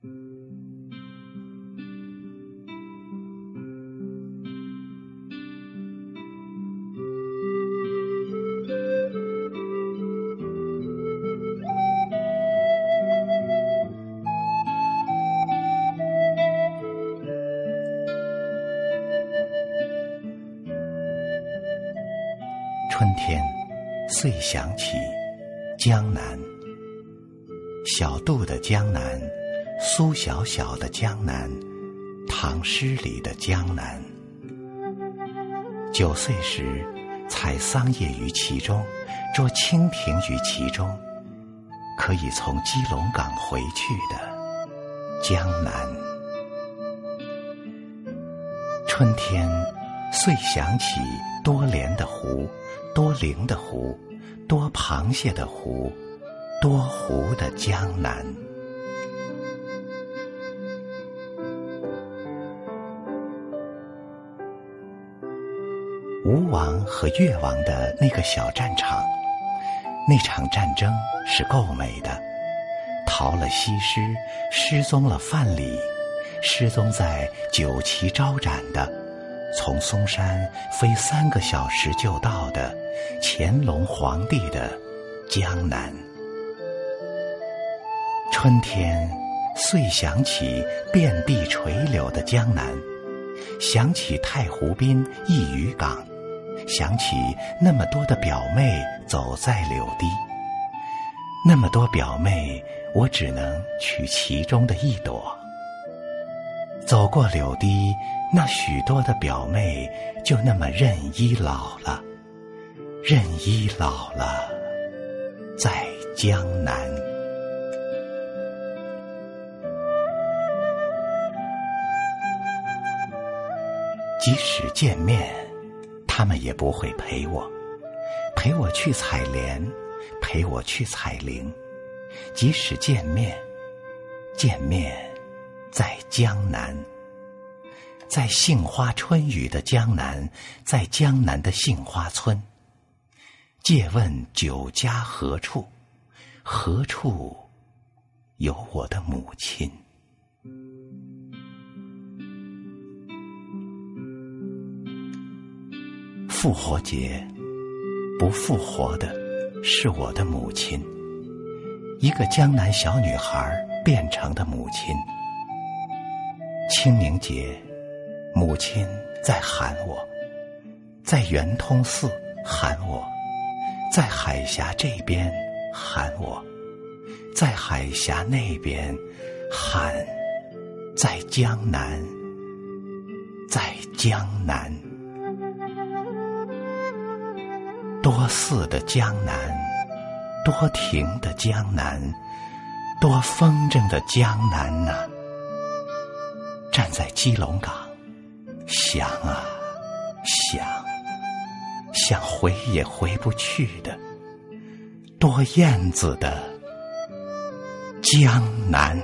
春天，遂想起江南。小杜的江南，苏小小的江南，唐诗里的江南。九岁时，采桑叶于其中，捉蜻蜓于其中，可以从基隆港回去的江南。春天，遂想起多莲的湖。多灵的湖，多螃蟹的湖，多湖的江南。吴王和越王的那个小战场，那场战争是够美的。逃了西施，失踪了范蠡，失踪在酒旗招展的，从嵩山飞三个小时就到的。乾隆皇帝的江南，春天遂想起遍地垂柳的江南，想起太湖滨一渔港，想起那么多的表妹走在柳堤，那么多表妹，我只能取其中的一朵。走过柳堤，那许多的表妹就那么任依老了。任依老了，在江南。即使见面，他们也不会陪我，陪我去采莲，陪我去采菱。即使见面，见面在江南，在杏花春雨的江南，在江南的杏花村。借问酒家何处？何处有我的母亲？复活节，不复活的是我的母亲，一个江南小女孩变成的母亲。清明节，母亲在喊我，在圆通寺喊我。在海峡这边喊我，在海峡那边喊，在江南，在江南，多寺的江南，多亭的江南，多风筝的江南呐！站在基隆港，想啊想。想回也回不去的，多燕子的江南。